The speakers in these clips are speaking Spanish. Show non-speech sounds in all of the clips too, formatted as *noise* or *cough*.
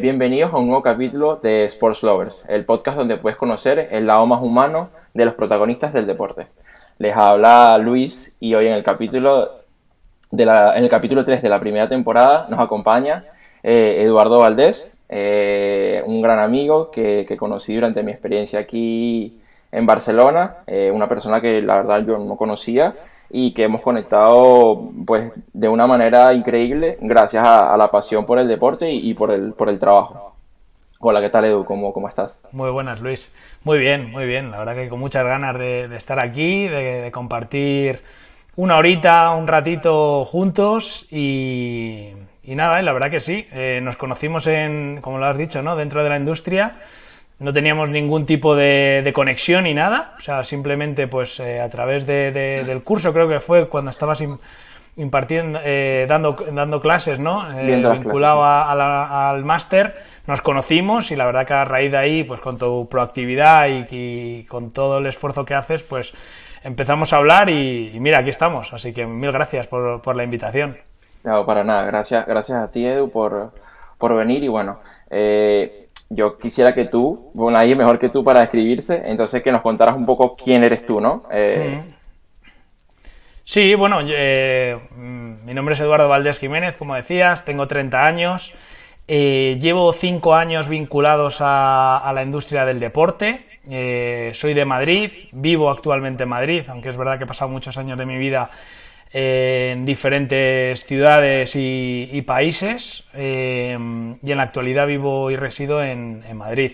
Bienvenidos a un nuevo capítulo de Sports Lovers, el podcast donde puedes conocer el lado más humano de los protagonistas del deporte. Les habla Luis y hoy en el capítulo, en el capítulo 3 de la primera temporada nos acompaña eh, Eduardo Valdés, eh, un gran amigo que, que, conocí durante mi experiencia aquí en Barcelona, eh, una persona que la verdad yo no conocía y que hemos conectado pues de una manera increíble gracias a, la pasión por el deporte y, por, el, por el trabajo. Hola, ¿qué tal Edu? ¿Cómo, ¿Cómo estás? Muy buenas, Luis. Muy bien, muy bien. La verdad que con muchas ganas de, estar aquí, de, compartir una horita, un ratito juntos y, nada, la verdad que sí. Eh, nos conocimos en, como lo has dicho, ¿no? dentro de la industria no teníamos ningún tipo de, conexión ni nada, o sea, simplemente pues eh, a través del curso, creo que fue cuando estabas impartiendo, eh, dando, dando clases, ¿no? Eh, vinculado al máster, nos conocimos y la verdad que a raíz de ahí, pues con tu proactividad y, con todo el esfuerzo que haces, pues empezamos a hablar y, mira, aquí estamos, así que mil gracias por, por la invitación. No, para nada, gracias, gracias a ti Edu por, por venir y bueno, eh, yo quisiera que tú, bueno, nadie mejor que tú para describirse, entonces que nos contaras un poco quién eres tú, ¿no? Eh, sí, bueno, eh, mm, mi nombre es Eduardo Valdés Jiménez, como decías, tengo 30 años, eh, llevo 5 años vinculados a, a, la industria del deporte, soy de Madrid, vivo actualmente en Madrid, aunque es verdad que he pasado muchos años de mi vida en diferentes ciudades y, países eh, y en la actualidad vivo y resido en, Madrid.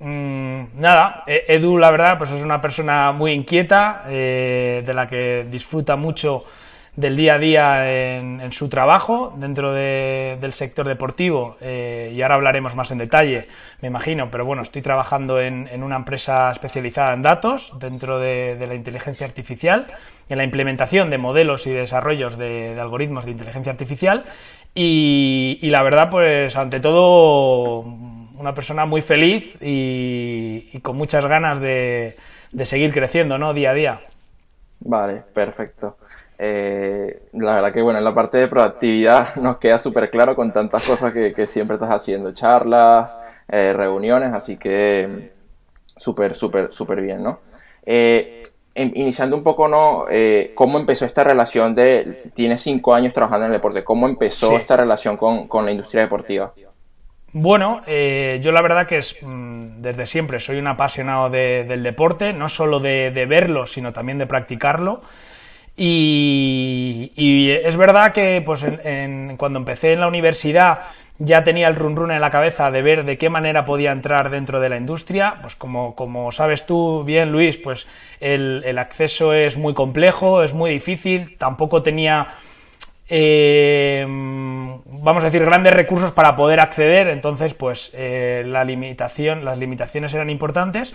Mm, nada, e-, Edu la verdad pues es una persona muy inquieta, eh, de la que disfruta mucho del día a día en, su trabajo dentro del sector deportivo eh, y ahora hablaremos más en detalle, me imagino, pero bueno, estoy trabajando en, una empresa especializada en datos dentro de, la inteligencia artificial, en la implementación de modelos y desarrollos de, algoritmos de inteligencia artificial y, la verdad, pues ante todo, una persona muy feliz y, con muchas ganas de, de seguir creciendo, ¿no? Día a día. Vale, perfecto. Eh, la verdad que bueno, en la parte de proactividad *laughs* nos queda súper claro con tantas cosas que, siempre estás haciendo, charlas, eh, reuniones, así que súper, súper, súper bien, ¿no? Eh, iniciando un poco, ¿no? ¿Cómo empezó esta relación de, tienes cinco años trabajando en el deporte, ¿cómo empezó esta relación con, la industria deportiva? Bueno, yo la verdad que es mm, desde siempre soy un apasionado del deporte, no solo de, de verlo, sino también de practicarlo. Y, es verdad que pues cuando empecé en la universidad ya tenía el run run en la cabeza de ver de qué manera podía entrar dentro de la industria. Pues como, como sabes tú bien, Luis, pues el, el, acceso es muy complejo, es muy difícil, tampoco tenía, eh, vamos a decir, grandes recursos para poder acceder, entonces pues eh, la limitación, las limitaciones eran importantes.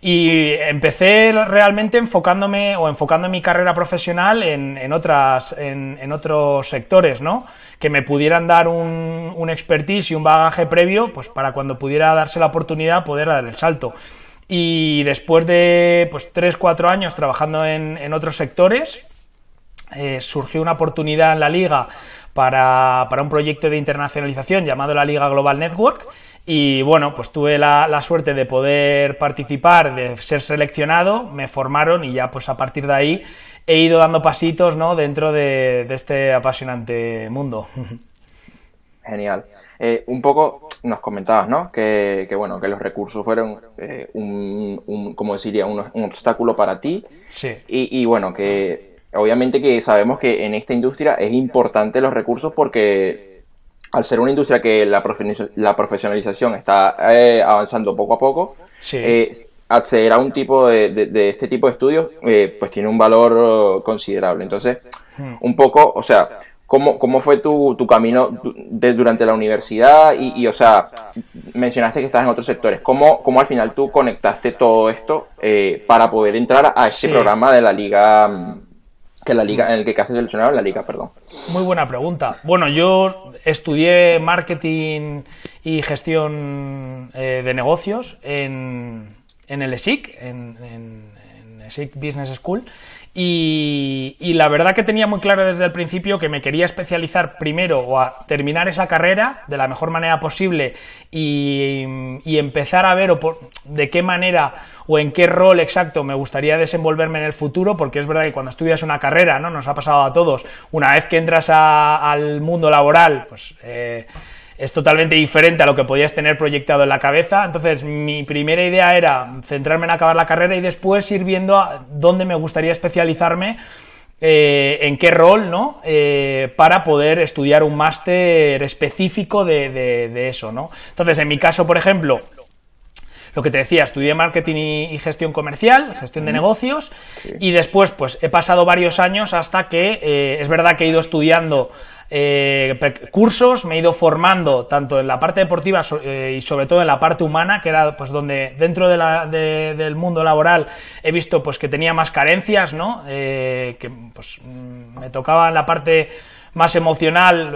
Y empecé realmente enfocándome o enfocando mi carrera profesional en, otras, en, otros sectores, ¿no? Que me pudieran dar un, un, expertise y un bagaje previo, pues para cuando pudiera darse la oportunidad poder dar el salto. Y después de pues 3-4 años trabajando en, otros sectores, eh, surgió una oportunidad en la liga para, para un proyecto de internacionalización llamado la Liga Global Network y bueno, pues tuve la, suerte de poder participar, de ser seleccionado, me formaron y ya pues a partir de ahí he ido dando pasitos ¿no? dentro de, este apasionante mundo. Genial. Eh, un poco nos comentabas, ¿no? Que, bueno, que los recursos fueron eh, un, como diría, un, obstáculo para ti. Sí. Y, y, bueno, que obviamente que sabemos que en esta industria es importante los recursos porque al ser una industria que la, profesionalización está eh, avanzando poco a poco, eh, acceder a un tipo de, este tipo de estudios eh, pues tiene un valor considerable. Entonces, hmm. un poco, o sea, ¿cómo, cómo fue tu, camino durante la universidad? Y, o sea, mencionaste que estás en otros sectores. ¿Cómo, cómo al final tú conectaste todo esto para poder entrar a este programa de la Liga mm, que la liga, en el que casi seleccionado la liga, perdón. Muy buena pregunta. Bueno, yo estudié marketing y gestión eh, de negocios en, en el ESIC, en, SIC Business School. Y, la verdad que tenía muy claro desde el principio que me quería especializar primero o a terminar esa carrera de la mejor manera posible y, empezar a ver de qué manera o en qué rol exacto me gustaría desenvolverme en el futuro, porque es verdad que cuando estudias una carrera, ¿no? Nos ha pasado a todos, una vez que entras al mundo laboral, pues eh, es totalmente diferente a lo que podías tener proyectado en la cabeza. Entonces, mi primera idea era centrarme en acabar la carrera y después ir viendo a dónde me gustaría especializarme, eh, en qué rol, ¿no? Eh, para poder estudiar un máster específico de, eso, ¿no? Entonces, en mi caso, por ejemplo, lo que te decía, estudié marketing y, gestión comercial, gestión de negocios, y después, pues he pasado varios años hasta que eh, es verdad que he ido estudiando eh, cursos, me he ido formando tanto en la parte deportiva eh, y sobre todo en la parte humana, que era pues donde dentro del mundo laboral he visto pues que tenía más carencias, ¿no? Eh, que pues mm, me tocaba en la parte más emocional,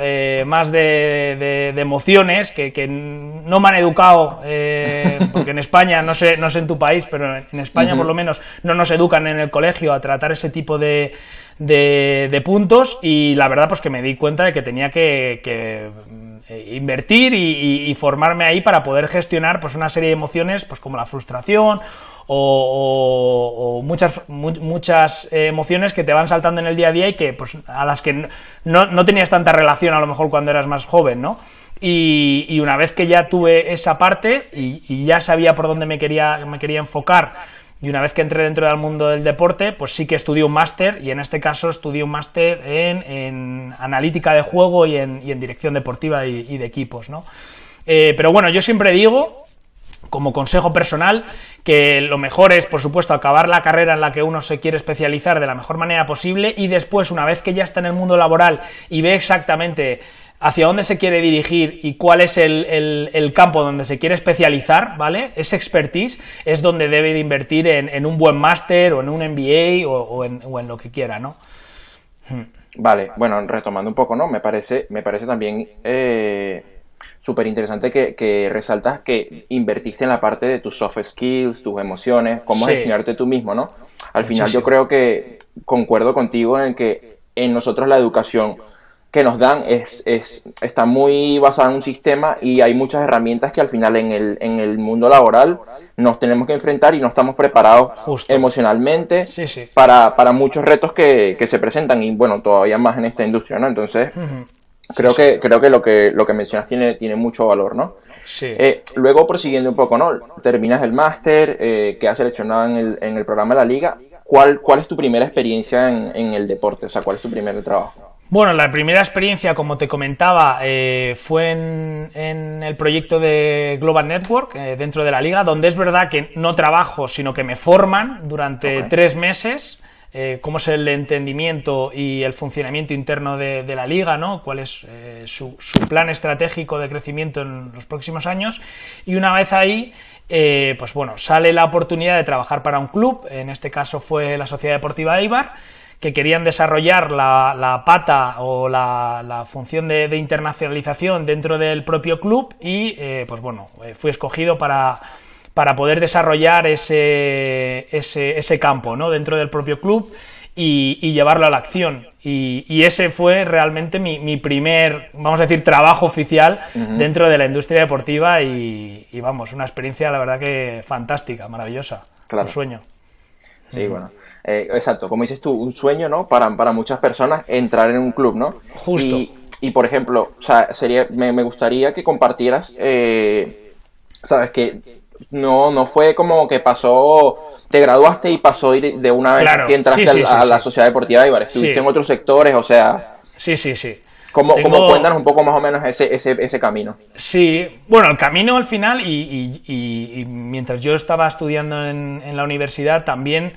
más de, emociones, que, no me han educado, porque en España, no sé, no sé en tu país, pero en España por lo menos no nos educan en el colegio a tratar ese tipo de, de, puntos y la verdad pues que me di cuenta de que tenía que, eh, invertir y, formarme ahí para poder gestionar pues una serie de emociones pues como la frustración o, muchas muchas emociones que te van saltando en el día a día y que pues a las que no, no tenías tanta relación a lo mejor cuando eras más joven, ¿no? Y, una vez que ya tuve esa parte y, y, ya sabía por dónde me quería, me quería enfocar y una vez que entré dentro del mundo del deporte, pues sí que estudié un máster y en este caso estudié un máster en, analítica de juego y en, dirección deportiva y, de equipos, ¿no? Eh, pero bueno, yo siempre digo, como consejo personal, que lo mejor es, por supuesto, acabar la carrera en la que uno se quiere especializar de la mejor manera posible y después, una vez que ya está en el mundo laboral y ve exactamente hacia dónde se quiere dirigir y cuál es el, campo donde se quiere especializar, ¿vale? Ese expertise es donde debe de invertir en, un buen máster o en un MBA o, en, lo que quiera, ¿no? Hmm. Vale, bueno, retomando un poco, ¿no? Me parece, me parece también eh, súper interesante que, resaltas que invertiste en la parte de tus soft skills, tus emociones, cómo gestionarte tú mismo, ¿no? Al final yo creo que concuerdo contigo en que en nosotros la educación que nos dan es, es, está muy basada en un sistema y hay muchas herramientas que al final en el, en el mundo laboral nos tenemos que enfrentar y no estamos preparados emocionalmente Para, para, muchos retos que, que, se presentan y bueno, todavía más en esta industria, ¿no? Entonces, creo, que, creo que lo que lo que mencionas tiene, tiene mucho valor, ¿no? Eh, luego, prosiguiendo un poco, ¿no? Terminas el máster eh, que has seleccionado en el, en el programa de la liga. ¿Cuál, ¿Cuál es tu primera experiencia en, en el deporte? O sea, ¿cuál es tu primer trabajo? Bueno, la primera experiencia, como te comentaba, eh, fue en, el proyecto de Global Network, eh, dentro de la liga, donde es verdad que no trabajo, sino que me forman durante tres meses. Eh, cómo es el entendimiento y el funcionamiento interno de, la liga, ¿no? cuál es su, plan estratégico de crecimiento en los próximos años. Y una vez ahí, pues bueno, sale la oportunidad de trabajar para un club, en este caso fue la Sociedad Deportiva Eibar, que querían desarrollar la, pata o la, función de, internacionalización dentro del propio club y eh, pues bueno, eh, fui escogido para, para poder desarrollar ese, ese, campo ¿no? dentro del propio club y, llevarlo a la acción. Y, ese fue realmente mi, primer, vamos a decir, trabajo oficial dentro de la industria deportiva y, vamos, una experiencia la verdad que fantástica, maravillosa, un sueño. Sí, bueno. Eh, exacto, como dices tú, un sueño, ¿no? Para, para muchas personas entrar en un club, ¿no? Justo. Y, por ejemplo, o sea, sería, me, gustaría que compartieras, eh, ¿sabes? Que no, no fue como que pasó, te graduaste y pasó de una vez que entraste a, la sociedad deportiva Ibar, estuviste en otros sectores, o sea... Sí, sí, sí. ¿Cómo, cuéntanos un poco más o menos ese, ese, ese camino? Sí, bueno, el camino al final y, y, mientras yo estaba estudiando en, en la universidad también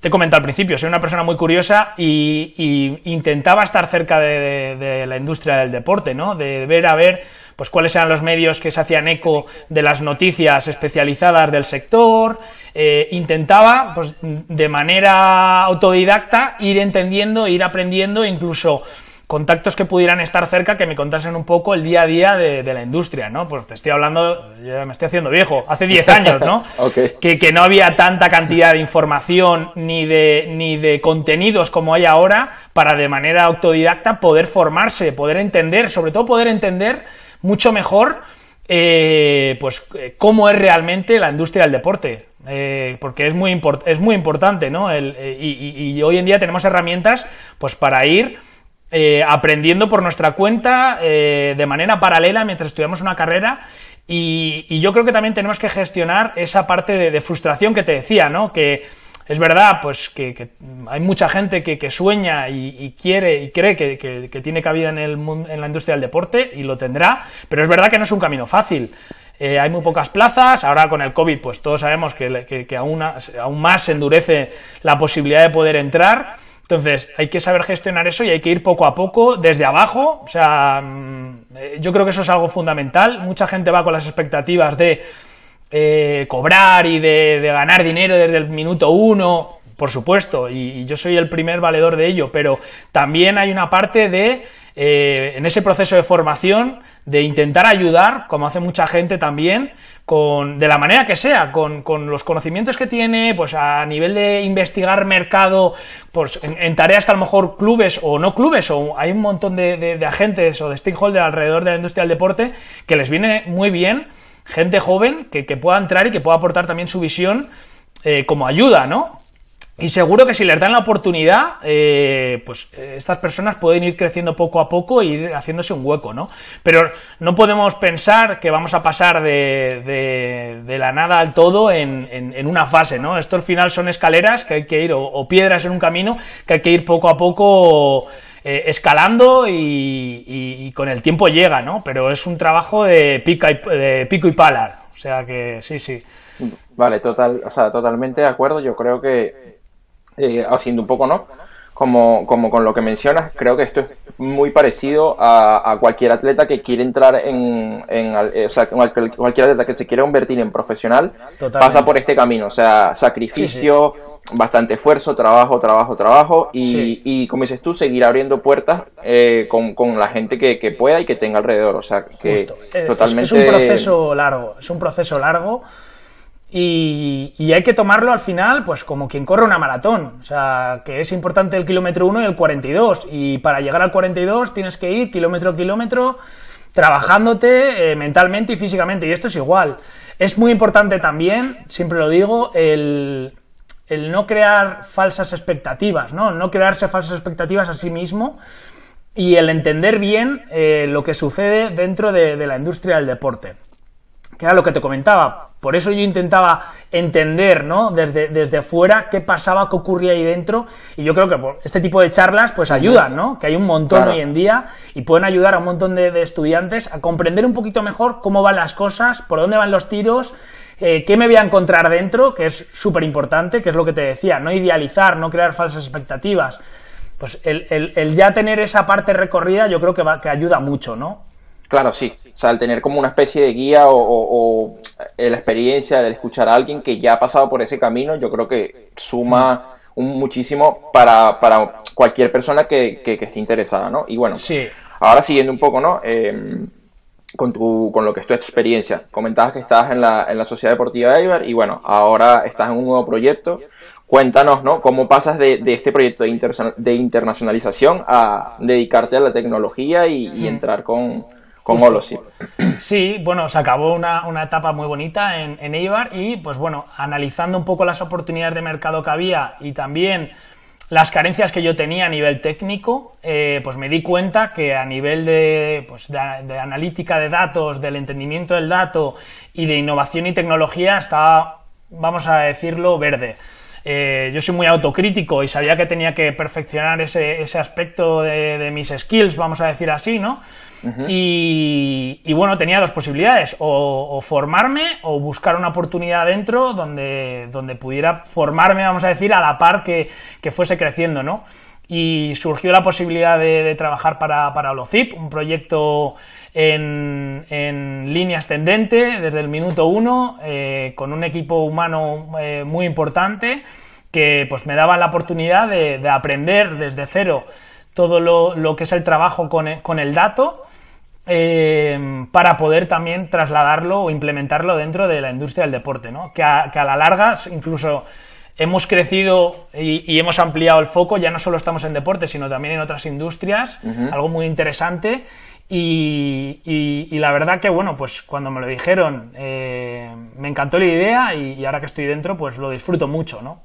te comento al principio, soy una persona muy curiosa y, intentaba estar cerca de, la industria del deporte, ¿no? De ver a ver pues cuáles eran los medios que se hacían eco de las noticias especializadas del sector. Eh, intentaba, pues, de manera autodidacta, ir entendiendo, ir aprendiendo, incluso contactos que pudieran estar cerca que me contasen un poco el día a día de, la industria, ¿no? Pues te estoy hablando, ya me estoy haciendo viejo, hace 10 años, ¿no? *laughs* que, que, no había tanta cantidad de información ni de, ni de contenidos como hay ahora para de manera autodidacta poder formarse, poder entender, sobre todo poder entender mucho mejor eh, pues eh, cómo es realmente la industria del deporte. Eh, porque es muy, es muy importante, ¿no? y, hoy en día tenemos herramientas pues para ir aprendiendo por nuestra cuenta de manera paralela mientras estudiamos una carrera y, yo creo que también tenemos que gestionar esa parte de, de frustración que te decía, ¿no? Que es verdad, pues que, hay mucha gente que, sueña y, quiere y cree que, tiene cabida en, el, en la industria del deporte y lo tendrá, pero es verdad que no es un camino fácil. Eh, hay muy pocas plazas, ahora con el COVID pues todos sabemos que, aún, aún más se endurece la posibilidad de poder entrar, entonces hay que saber gestionar eso y hay que ir poco a poco desde abajo, o sea, mm, eh, yo creo que eso es algo fundamental, mucha gente va con las expectativas de eh, cobrar y de, ganar dinero desde el minuto uno, por supuesto, y, yo soy el primer valedor de ello, pero también hay una parte de, eh, en ese proceso de formación, de intentar ayudar, como hace mucha gente también, con, de la manera que sea, con, los conocimientos que tiene, pues a nivel de investigar mercado, pues en, tareas que a lo mejor clubes o no clubes, o hay un montón de, de agentes o de stakeholders alrededor de la industria del deporte que les viene muy bien gente joven que, pueda entrar y que pueda aportar también su visión eh, como ayuda, ¿no? Y seguro que si les dan la oportunidad, eh, pues eh, estas personas pueden ir creciendo poco a poco e ir haciéndose un hueco, ¿no? Pero no podemos pensar que vamos a pasar de, la nada al todo en, una fase, ¿no? Esto al final son escaleras que hay que ir, o piedras en un camino que hay que ir poco a poco eh, escalando y, con el tiempo llega, ¿no? Pero es un trabajo de, pica y, de pico y pala. O sea que sí, sí. Vale, total, o sea, totalmente de acuerdo. Yo creo que, eh, haciendo un poco, ¿no? Como, como con lo que mencionas, creo que esto es muy parecido a, cualquier atleta que quiere entrar en, eh, o sea, cualquier atleta que se quiere convertir en profesional pasa por este camino, o sea, sacrificio, bastante esfuerzo, trabajo, trabajo, trabajo y, y como dices tú, seguir abriendo puertas eh, con, con, la gente que, que, pueda y que tenga alrededor. O sea, que totalmente... Es, un proceso largo, es un proceso largo y, hay que tomarlo al final pues como quien corre una maratón. O sea, que es importante el kilómetro 1 y el 42 y para llegar al 42 tienes que ir kilómetro a kilómetro trabajándote eh, mentalmente y físicamente y esto es igual. Es muy importante también, siempre lo digo, el el no crear falsas expectativas, ¿no? No crearse falsas expectativas a sí mismo y el entender bien eh, lo que sucede dentro de, la industria del deporte. Que era lo que te comentaba. Por eso yo intentaba entender, ¿no? Desde, desde fuera qué pasaba, qué ocurría ahí dentro. Y yo creo que este tipo de charlas, pues ayudan, ¿no? Que hay un montón hoy en día y pueden ayudar a un montón de estudiantes a comprender un poquito mejor cómo van las cosas, por dónde van los tiros eh, ¿Qué me voy a encontrar dentro? Que es súper importante, que es lo que te decía, no idealizar, no crear falsas expectativas. Pues el, ya tener esa parte recorrida yo creo que, va, que ayuda mucho, ¿no? Claro, sí. O sea, el tener como una especie de guía o, eh, la experiencia de escuchar a alguien que ya ha pasado por ese camino, yo creo que suma un, muchísimo para, cualquier persona que, esté interesada, ¿no? Y bueno, sí. ahora siguiendo un poco, ¿no? Eh, con, tu, con lo que es tu experiencia. Comentabas que estabas en la, en la Sociedad Deportiva de Eibar y bueno, ahora estás en un nuevo proyecto. Cuéntanos, ¿no? ¿Cómo pasas de, de este proyecto de, de, internacionalización a dedicarte a la tecnología y, entrar con, con? Sí, bueno, se acabó una, una etapa muy bonita en, en Eibar y, pues bueno, analizando un poco las oportunidades de mercado que había y también las carencias que yo tenía a nivel técnico, eh, pues me di cuenta que a nivel pues, de, analítica de datos, del entendimiento del dato y de innovación y tecnología estaba, vamos a decirlo, verde. Eh, yo soy muy autocrítico y sabía que tenía que perfeccionar ese, aspecto de, de, mis skills, vamos a decir así, ¿no? Y, bueno, tenía dos posibilidades, o, formarme o buscar una oportunidad dentro donde, donde pudiera formarme, vamos a decir, a la par que, fuese creciendo, ¿no? Y surgió la posibilidad de, trabajar para, para Holocip, un proyecto en, línea ascendente desde el minuto uno, eh, con un equipo humano eh, muy importante que pues me daba la oportunidad de, de aprender desde cero todo lo, que es el trabajo con el, dato eh, para poder también trasladarlo o implementarlo dentro de la industria del deporte, ¿no? Que a, que a la larga incluso hemos crecido y, hemos ampliado el foco, ya no solo estamos en deporte, sino también en otras industrias, algo muy interesante. Y, la verdad que, bueno, pues cuando me lo dijeron, eh, me encantó la idea y, ahora que estoy dentro, pues lo disfruto mucho, ¿no?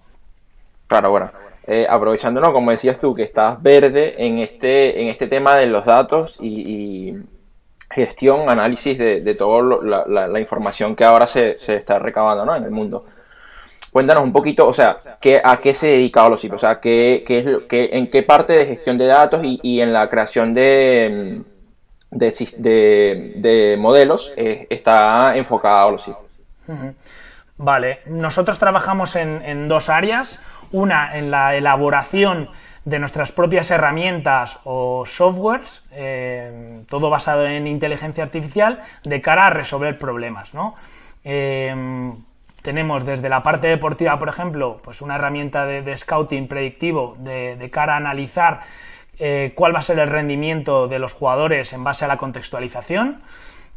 Claro, bueno. Eh, aprovechando, ¿no? Como decías tú, que estás verde en este, en este tema de los datos y, gestión, análisis de, toda la, información que ahora se, se está recabando ¿no? en el mundo. Cuéntanos un poquito, o sea, ¿qué, ¿a qué se dedica Holosip? O sea, ¿qué, qué es, qué, ¿en qué parte de gestión de datos y, en la creación de, de, modelos eh, está enfocada Holosip? Vale, nosotros trabajamos en, dos áreas. Una, en la elaboración de nuestras propias herramientas o softwares, eh, todo basado en inteligencia artificial, de cara a resolver problemas, ¿no? Eh, tenemos desde la parte deportiva, por ejemplo, pues una herramienta de, scouting predictivo de, cara a analizar eh, cuál va a ser el rendimiento de los jugadores en base a la contextualización.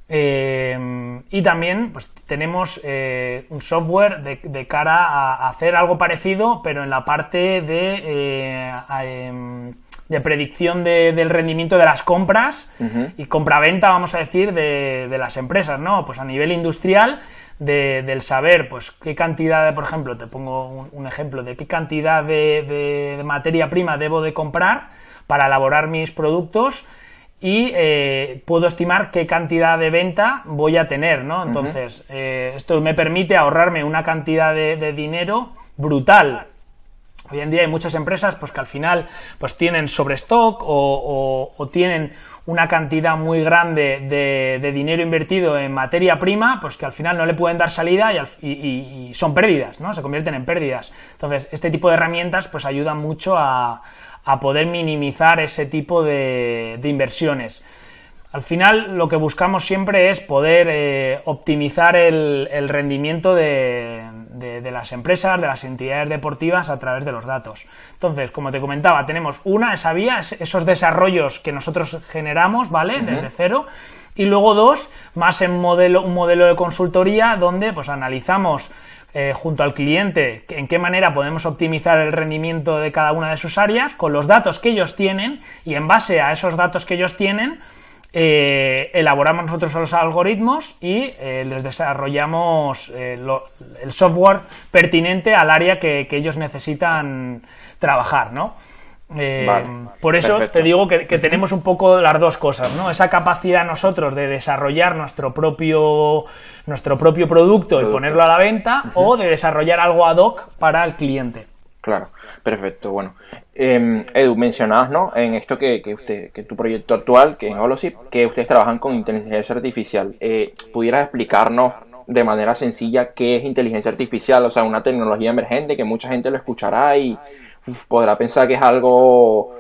Eh, y también pues, tenemos eh, un software de, cara a, hacer algo parecido, pero en la parte de, em, de predicción del rendimiento de las compras y compra-venta, vamos a decir, de, de, las empresas, ¿no? Pues a nivel industrial del saber, pues qué cantidad, de, por ejemplo, te pongo un, ejemplo de qué cantidad de, materia prima debo de comprar para elaborar mis productos y eh, puedo estimar qué cantidad de venta voy a tener, ¿no? Entonces, eh, esto me permite ahorrarme una cantidad de, dinero brutal. Hoy en día hay muchas empresas pues que al final pues tienen sobrestock o, o tienen una cantidad muy grande de, dinero invertido en materia prima, pues que al final no le pueden dar salida y, son pérdidas, ¿no? Se convierten en pérdidas. Entonces, este tipo de herramientas pues ayudan mucho a, poder minimizar ese tipo de, inversiones. Al final lo que buscamos siempre es poder eh, optimizar el rendimiento de, de, las empresas, de las entidades deportivas a través de los datos. Entonces, como te comentaba, tenemos una, esa vía, esos desarrollos que nosotros generamos, ¿vale? Desde cero. Y luego dos, más en modelo, un modelo de consultoría donde pues analizamos eh, junto al cliente en qué manera podemos optimizar el rendimiento de cada una de sus áreas con los datos que ellos tienen y en base a esos datos que ellos tienen eh, elaboramos nosotros los algoritmos y eh, les desarrollamos el software pertinente al área que, ellos necesitan trabajar, ¿no? Por eso te digo que, tenemos un poco las dos cosas, ¿no? Esa capacidad nosotros de desarrollar nuestro propio, nuestro propio producto, y ponerlo a la venta o de desarrollar algo ad hoc para el cliente. Claro, perfecto. Bueno, eh, Edu, mencionabas, ¿no? En esto que, que, usted, que tu proyecto actual, que en Holosip, que ustedes trabajan con inteligencia artificial. Eh, ¿Pudieras explicarnos de manera sencilla qué es inteligencia artificial? O sea, una tecnología emergente que mucha gente lo escuchará y podrá pensar que es algo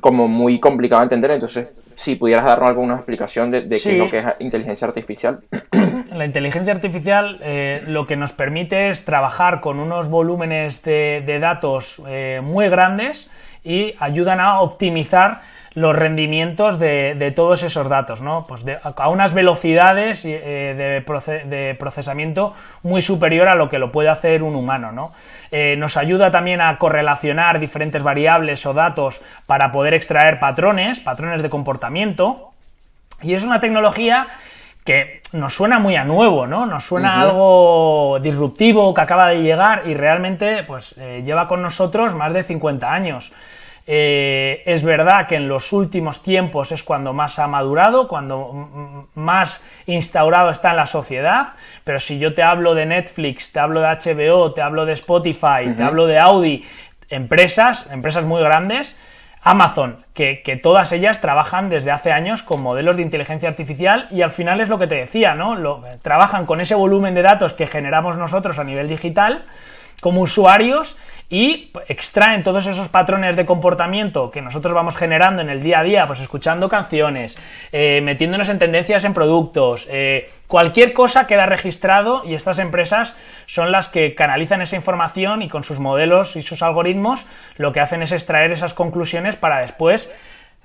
como muy complicado de entender. Entonces, si pudieras darnos alguna explicación de, qué es lo que es inteligencia artificial. *clears throat* La inteligencia artificial eh, lo que nos permite es trabajar con unos volúmenes de, datos eh, muy grandes y ayudan a optimizar los rendimientos de, todos esos datos, ¿no? Pues a unas velocidades eh, de, procesamiento muy superior a lo que lo puede hacer un humano, ¿no? Eh, nos ayuda también a correlacionar diferentes variables o datos para poder extraer patrones, patrones de comportamiento. Y es una tecnología que nos suena muy a nuevo, ¿no? Nos suena algo disruptivo que acaba de llegar y realmente pues eh, lleva con nosotros más de 50 años. Eh, es verdad que en los últimos tiempos es cuando más ha madurado, cuando más instaurado está en la sociedad, pero si yo te hablo de Netflix, te hablo de HBO, te hablo de Spotify, te hablo de Audi, empresas, empresas muy grandes, Amazon, que, todas ellas trabajan desde hace años con modelos de inteligencia artificial y al final es lo que te decía, ¿no? Lo, trabajan con ese volumen de datos que generamos nosotros a nivel digital como usuarios y extraen todos esos patrones de comportamiento que nosotros vamos generando en el día a día, pues escuchando canciones, eh, metiéndonos en tendencias en productos, eh, cualquier cosa queda registrado y estas empresas son las que canalizan esa información y con sus modelos y sus algoritmos lo que hacen es extraer esas conclusiones para después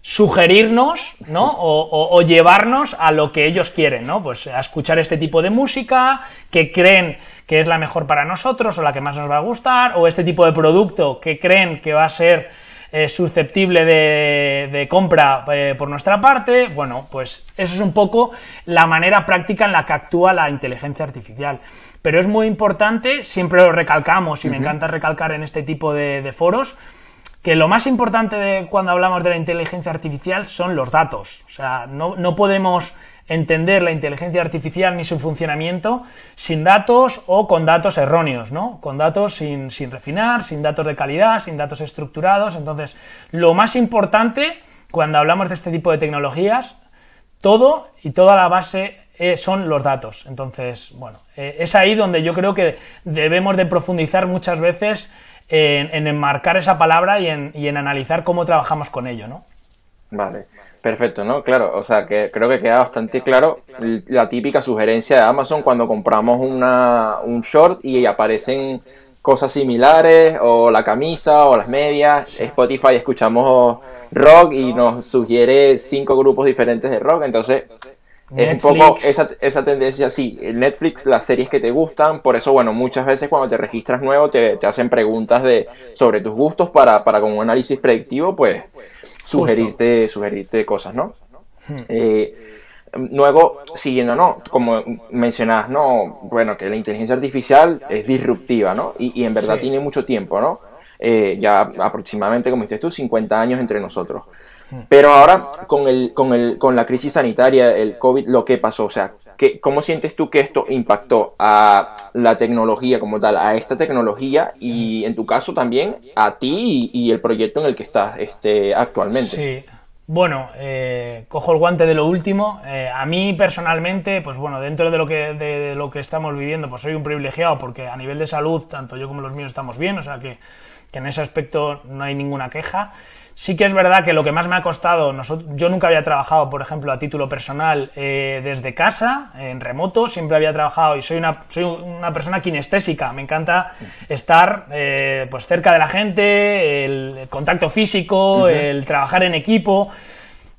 sugerirnos, ¿no? O, llevarnos a lo que ellos quieren, ¿no? Pues a escuchar este tipo de música que creen que es la mejor para nosotros o la que más nos va a gustar, o este tipo de producto que creen que va a ser eh, susceptible de, compra eh, por nuestra parte. Bueno, pues eso es un poco la manera práctica en la que actúa la inteligencia artificial. Pero es muy importante, siempre lo recalcamos y me encanta recalcar en este tipo de foros, que lo más importante de cuando hablamos de la inteligencia artificial son los datos. O sea, no, podemos entender la inteligencia artificial ni su funcionamiento sin datos o con datos erróneos, ¿no? Con datos sin, sin, refinar, sin datos de calidad, sin datos estructurados. Entonces, lo más importante cuando hablamos de este tipo de tecnologías, todo y toda la base eh, son los datos. Entonces, bueno, eh, es ahí donde yo creo que debemos de profundizar muchas veces en, enmarcar esa palabra y en, analizar cómo trabajamos con ello, ¿no? Vale, perfecto, ¿no? Claro, o sea, que creo que queda bastante claro la típica sugerencia de Amazon cuando compramos una, un short y aparecen cosas similares, o la camisa, o las medias. Spotify escuchamos rock y nos sugiere cinco grupos diferentes de rock, entonces es un poco esa, esa tendencia, sí, Netflix, las series que te gustan, por eso, bueno, muchas veces cuando te registras nuevo te, hacen preguntas de sobre tus gustos para, para con un análisis predictivo, pues, sugerirte, sugerirte cosas, ¿no? Hmm. Eh, luego, siguiendo, ¿no? Como mencionabas, ¿no? Bueno, que la inteligencia artificial es disruptiva, ¿no? Y, en verdad tiene mucho tiempo, ¿no? Eh, ya aproximadamente, como dices tú, 50 años entre nosotros. Pero ahora, con, el, con, el, con la crisis sanitaria, el COVID, lo que pasó, o sea, ¿qué, ¿cómo sientes tú que esto impactó a la tecnología como tal, a esta tecnología y en tu caso también a ti y, el proyecto en el que estás este, actualmente? Sí. Bueno, eh, cojo el guante de lo último. Eh, a mí personalmente, pues bueno, dentro de lo que de lo que estamos viviendo, pues soy un privilegiado porque a nivel de salud, tanto yo como los míos estamos bien, o sea que en ese aspecto no hay ninguna queja. Sí que es verdad que lo que más me ha costado, yo nunca había trabajado, por ejemplo, a título personal eh, desde casa, en remoto, siempre había trabajado y soy una, soy una persona kinestésica, me encanta estar eh, pues cerca de la gente, el contacto físico, el trabajar en equipo,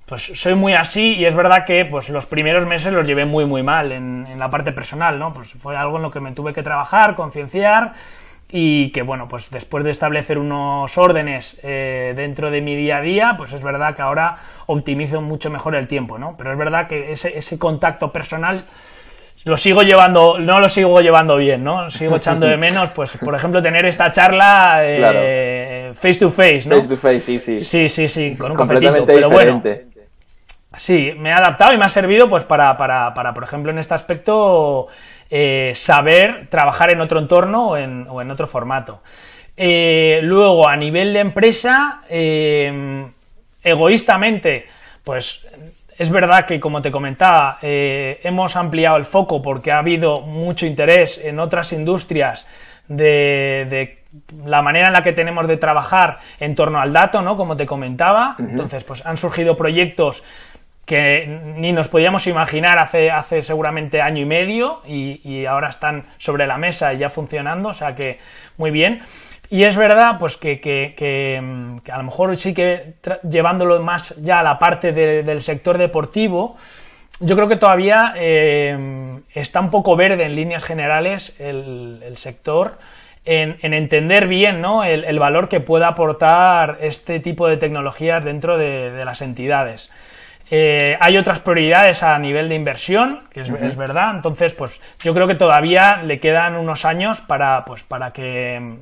pues soy muy así y es verdad que pues los primeros meses los llevé muy muy mal en, en la parte personal, ¿no? Pues fue algo en lo que me tuve que trabajar, concienciar y que bueno, pues después de establecer unos órdenes eh, dentro de mi día a día, pues es verdad que ahora optimizo mucho mejor el tiempo, ¿no? Pero es verdad que ese, ese contacto personal lo sigo llevando, no lo sigo llevando bien, ¿no? Sigo echando de *laughs* menos, pues, por ejemplo, tener esta charla eh, face to face, ¿no? Face to face, sí, sí. Sí, sí, sí, con un cafetito. Pero bueno, sí, me ha adaptado y me ha servido, pues, para, para, para por ejemplo, en este aspecto eh, saber trabajar en otro entorno o en, otro formato. Eh, luego, a nivel de empresa, eh, egoístamente, pues es verdad que, como te comentaba, hemos ampliado el foco porque ha habido mucho interés en otras industrias de, la manera en la que tenemos de trabajar en torno al dato, ¿no? Como te comentaba. Entonces, pues han surgido proyectos que ni nos podíamos imaginar hace, hace seguramente año y medio y, ahora están sobre la mesa y ya funcionando, o sea que muy bien. Y es verdad, pues que, que, a lo mejor sí que llevándolo más ya a la parte del sector deportivo, yo creo que todavía eh, está un poco verde en líneas generales el, sector en, entender bien ¿no? el, valor que pueda aportar este tipo de tecnologías dentro de las entidades. Eh, hay otras prioridades a nivel de inversión, que es, verdad. Entonces, pues yo creo que todavía le quedan unos años para, pues, para que,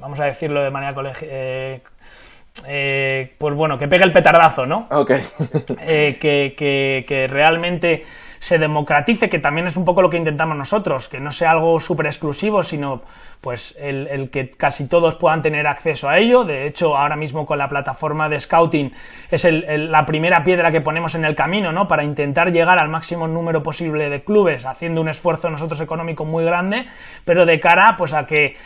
vamos a decirlo de manera colegial, eh, eh, pues bueno, que pegue el petardazo, ¿no? Ok. que, que, realmente se democratice, que también es un poco lo que intentamos nosotros, que no sea algo súper exclusivo, sino pues el, que casi todos puedan tener acceso a ello. De hecho, ahora mismo con la plataforma de Scouting es la primera piedra que ponemos en el camino, ¿no? Para intentar llegar al máximo número posible de clubes, haciendo un esfuerzo nosotros económico muy grande, pero de cara pues a que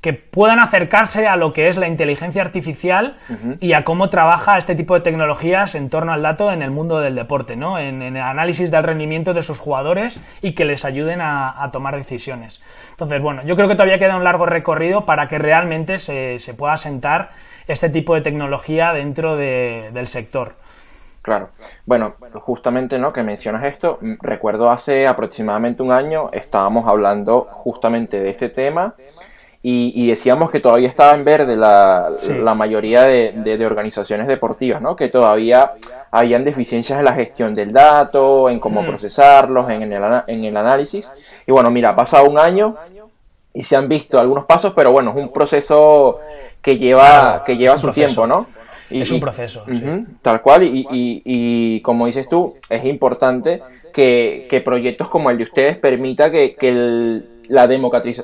que puedan acercarse a lo que es la inteligencia artificial y a cómo trabaja este tipo de tecnologías en torno al dato en el mundo del deporte, ¿no? en, el análisis del rendimiento de sus jugadores y que les ayuden a, tomar decisiones. Entonces, bueno, yo creo que todavía queda un largo recorrido para que realmente se, pueda sentar este tipo de tecnología dentro del sector. Claro. Bueno, justamente, ¿no? Que mencionas esto, recuerdo hace aproximadamente un año estábamos hablando justamente de este tema y, decíamos que todavía estaba en verde la, la mayoría de, organizaciones deportivas, ¿no? Que todavía habían deficiencias en la gestión del dato, en cómo mm. procesarlos, en el, en el análisis. Y bueno, mira, ha pasado un año y se han visto algunos pasos, pero bueno, es un proceso que lleva, que lleva su tiempo, ¿no? es un proceso. Tal cual, y, y, como dices tú, es importante que, proyectos como el de ustedes permita que, la,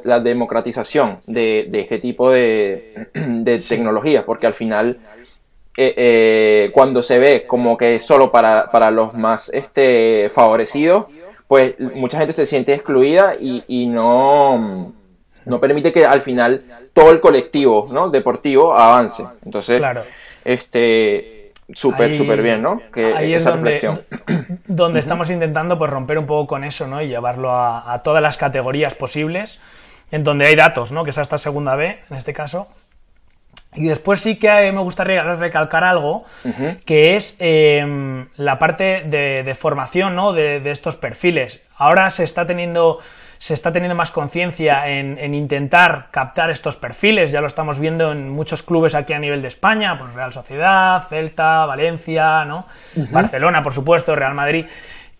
la democratización de, este tipo de, *clears throat* de tecnologías, porque al final, eh, eh, cuando se ve como que solo para, para los más este, favorecidos, pues mucha gente se siente excluida y, y no no permite que al final todo el colectivo ¿no? deportivo avance. Entonces, claro este súper, súper bien, ¿no? Que, ahí esa es donde, reflexión. *clears throat* donde estamos intentando pues, romper un poco con eso, ¿no? Y llevarlo a, todas las categorías posibles, en donde hay datos, ¿no? Que es hasta segunda B, en este caso. Y después sí que me gustaría recalcar algo, que es em, la parte de, formación, ¿no? De, de estos perfiles. Ahora se está teniendo se está teniendo más conciencia en, intentar captar estos perfiles, ya lo estamos viendo en muchos clubes aquí a nivel de España, pues Real Sociedad, Celta, Valencia, ¿no? Barcelona, por supuesto, Real Madrid.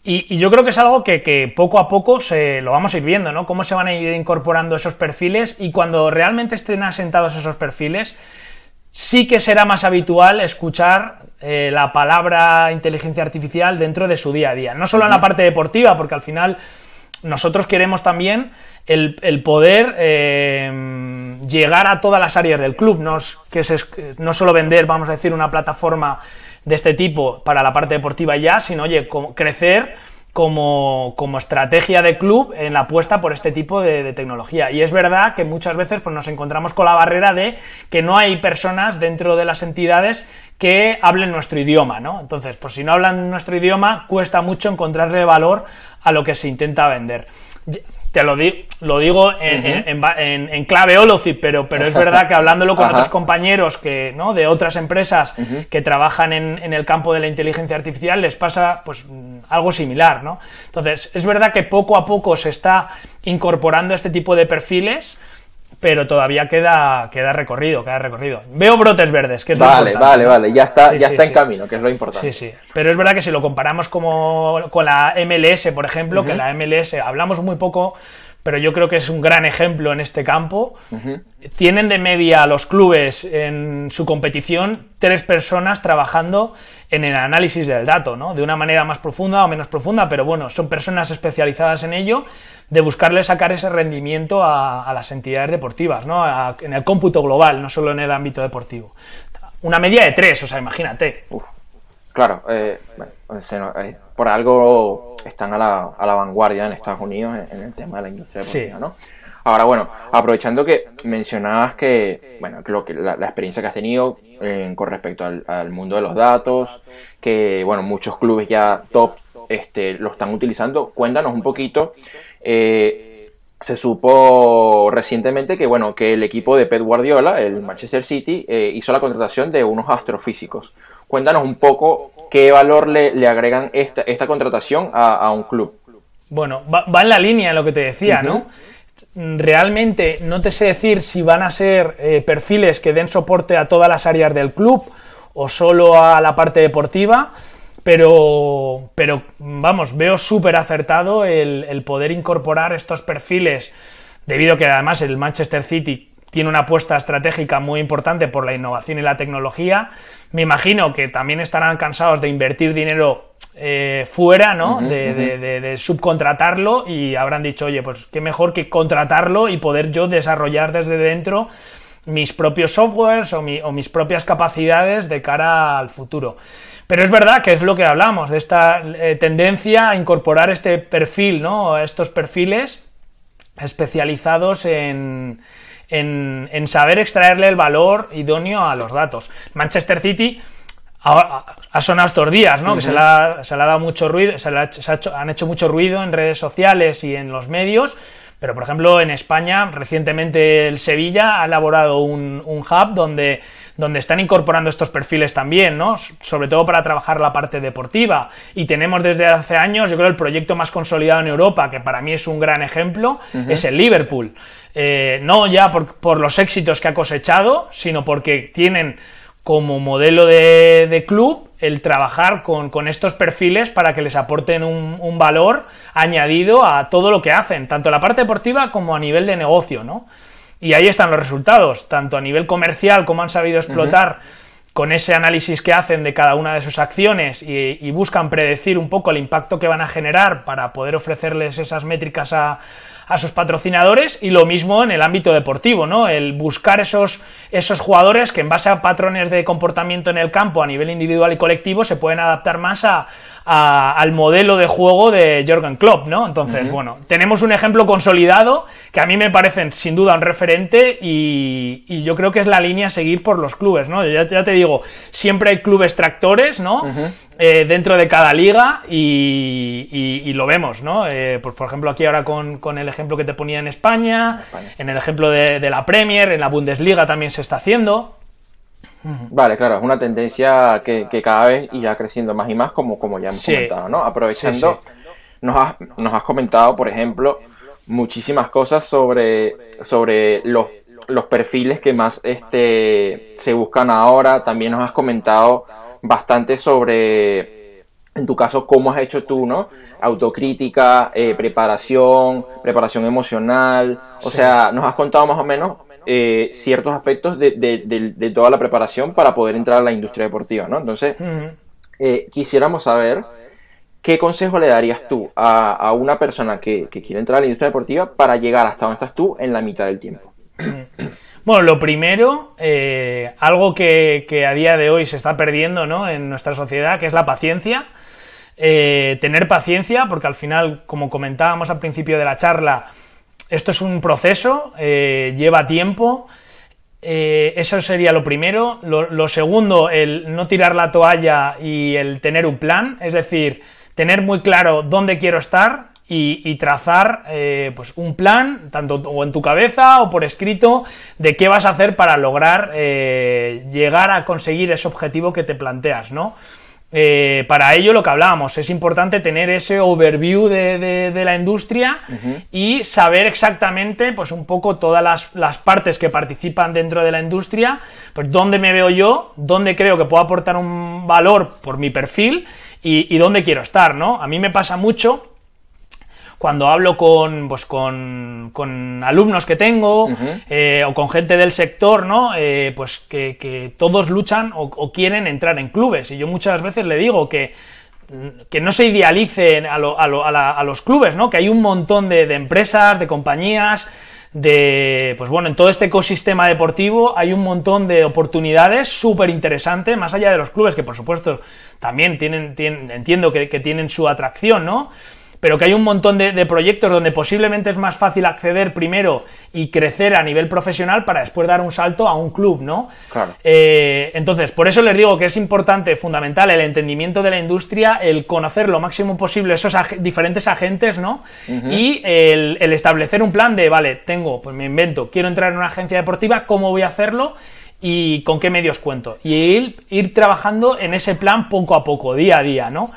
Y, yo creo que es algo que, poco a poco se, lo vamos a ir viendo, ¿no? Cómo se van a ir incorporando esos perfiles y cuando realmente estén asentados esos perfiles, sí que será más habitual escuchar eh, la palabra inteligencia artificial dentro de su día a día. No solo en la parte deportiva, porque al final nosotros queremos también el, poder eh, llegar a todas las áreas del club, no, que no solo vender, vamos a decir, una plataforma de este tipo para la parte deportiva ya, sino oye, crecer como, estrategia de club en la apuesta por este tipo de, tecnología. Y es verdad que muchas veces pues, nos encontramos con la barrera de que no hay personas dentro de las entidades que hablen nuestro idioma, ¿no? Entonces, pues si no hablan nuestro idioma, cuesta mucho encontrarle valor a lo que se intenta vender. Te lo, lo digo en, clave Holocip, pero, pero es verdad que hablándolo con *laughs* otros compañeros que, ¿no? de otras empresas que trabajan en, el campo de la inteligencia artificial les pasa pues algo similar, ¿no? Entonces, es verdad que poco a poco se está incorporando este tipo de perfiles pero todavía queda, queda recorrido, queda recorrido. Veo brotes verdes, que es Vale, vale, vale, ya está, ya está en camino, que es lo importante. Sí, sí. Pero es verdad que si lo comparamos como, con la MLS, por ejemplo, que la MLS hablamos muy poco, pero yo creo que es un gran ejemplo en este campo. Tienen de media los clubes en su competición tres personas trabajando en el análisis del dato, ¿no? De una manera más profunda o menos profunda, pero bueno, son personas especializadas en ello de buscarle sacar ese rendimiento a, las entidades deportivas, ¿no? en el cómputo global, no solo en el ámbito deportivo. Una media de tres, o sea, imagínate. Claro, eh, eh, por algo están a la, a la, vanguardia en Estados Unidos en, el tema de la industria deportiva, ¿no? Ahora, bueno, aprovechando que mencionabas que, bueno, que, lo que la, experiencia que has tenido eh, con respecto al, al, mundo de los datos, que, bueno, muchos clubes ya top este, lo están utilizando, cuéntanos un poquito eh, se supo recientemente que, bueno, que el equipo de Pep Guardiola, el Manchester City, eh, hizo la contratación de unos astrofísicos. Cuéntanos un poco qué valor le, agregan esta, esta contratación a, un club. Bueno, va, en la línea lo que te decía, ¿no? Realmente no te sé decir si van a ser eh, perfiles que den soporte a todas las áreas del club o solo a la parte deportiva pero, pero vamos, veo súper acertado el, poder incorporar estos perfiles, debido a que además el Manchester City tiene una apuesta estratégica muy importante por la innovación y la tecnología. Me imagino que también estarán cansados de invertir dinero eh, fuera, ¿no? de, subcontratarlo y habrán dicho, oye, pues qué mejor que contratarlo y poder yo desarrollar desde dentro mis propios softwares o mis propias capacidades de cara al futuro. Pero es verdad que es lo que hablamos, de esta eh, tendencia a incorporar este perfil, ¿no? Estos perfiles especializados en, en, saber extraerle el valor idóneo a los datos. Manchester City ha, sonado estos días, ¿no? Que se le, ha, dado mucho ruido, se, han hecho mucho ruido en redes sociales y en los medios. Pero, por ejemplo, en España, recientemente el Sevilla ha elaborado un, un hub donde donde están incorporando estos perfiles también, ¿no? Sobre todo para trabajar la parte deportiva. Y tenemos desde hace años, yo creo, el proyecto más consolidado en Europa, que para mí es un gran ejemplo, es el Liverpool. Eh, no ya por, los éxitos que ha cosechado, sino porque tienen como modelo de, club el trabajar con, estos perfiles para que les aporten un, valor añadido a todo lo que hacen, tanto la parte deportiva como a nivel de negocio, ¿no? Y ahí están los resultados, tanto a nivel comercial como han sabido explotar con ese análisis que hacen de cada una de sus acciones y, buscan predecir un poco el impacto que van a generar para poder ofrecerles esas métricas a, a sus patrocinadores y lo mismo en el ámbito deportivo, ¿no? El buscar esos, esos jugadores que en base a patrones de comportamiento en el campo a nivel individual y colectivo se pueden adaptar más a, al modelo de juego de Jorgen Klopp, ¿no? Entonces, bueno, tenemos un ejemplo consolidado que a mí me parecen sin duda un referente y, yo creo que es la línea a seguir por los clubes, ¿no? Ya, te digo, siempre hay clubes tractores, ¿no? Eh, dentro de cada liga y, lo vemos, ¿no? Eh, pues, por ejemplo, aquí ahora con, el ejemplo que te ponía en España, en el ejemplo de, de la Premier, en la Bundesliga también se está haciendo. Vale, claro, es una tendencia que, cada vez irá creciendo más y más, como, como ya hemos comentado, ¿no? Aprovechando, Nos, has, nos has comentado, por ejemplo, muchísimas cosas sobre, sobre los, los perfiles que más este, se buscan ahora. También nos has comentado bastante sobre, en tu caso, cómo has hecho tú, ¿no? Autocrítica, eh, preparación, preparación emocional. O sea, nos has contado más o menos eh, ciertos aspectos de, toda la preparación para poder entrar a la industria deportiva, ¿no? Entonces, eh, quisiéramos saber qué consejo le darías tú a, una persona que, quiere entrar a la industria deportiva para llegar hasta donde estás tú en la mitad del tiempo. *clears throat* Bueno, lo primero, eh, algo que, a día de hoy se está perdiendo ¿no? en nuestra sociedad, que es la paciencia. tener paciencia, porque al final, como comentábamos al principio de la charla, esto es un proceso, eh, lleva tiempo. Eh, eso sería lo primero. Lo, segundo, el no tirar la toalla y el tener un plan, es decir, tener muy claro dónde quiero estar y, trazar eh, pues un plan, tanto o en tu cabeza o por escrito, de qué vas a hacer para lograr llegar a conseguir ese objetivo que te planteas, ¿no? Eh, para ello lo que hablábamos, es importante tener ese overview de, la industria y saber exactamente, pues un poco todas las, partes que participan dentro de la industria, pues dónde me veo yo, dónde creo que puedo aportar un valor por mi perfil y, y dónde quiero estar, ¿no? A mí me pasa mucho cuando hablo con, pues, con, con alumnos que tengo eh, o con gente del sector, ¿no? Eh, pues que, todos luchan o, quieren entrar en clubes. Y yo muchas veces le digo que, que no se idealicen a, a, los clubes, ¿no? Que hay un montón de, empresas, de compañías, de, pues bueno, en todo este ecosistema deportivo hay un montón de oportunidades súper interesantes, más allá de los clubes, que por supuesto también tienen, tienen entiendo que, que, tienen su atracción, ¿no? Pero que hay un montón de, proyectos donde posiblemente es más fácil acceder primero y crecer a nivel profesional para después dar un salto a un club, ¿no? Claro. Eh, entonces, por eso les digo que es importante, fundamental, el entendimiento de la industria, el conocer lo máximo posible esos diferentes agentes, ¿no? Y el, establecer un plan de, vale, tengo, pues me invento, quiero entrar en una agencia deportiva, ¿cómo voy a hacerlo? y con qué medios cuento. Y ir, ir trabajando en ese plan poco a poco, día a día, ¿no?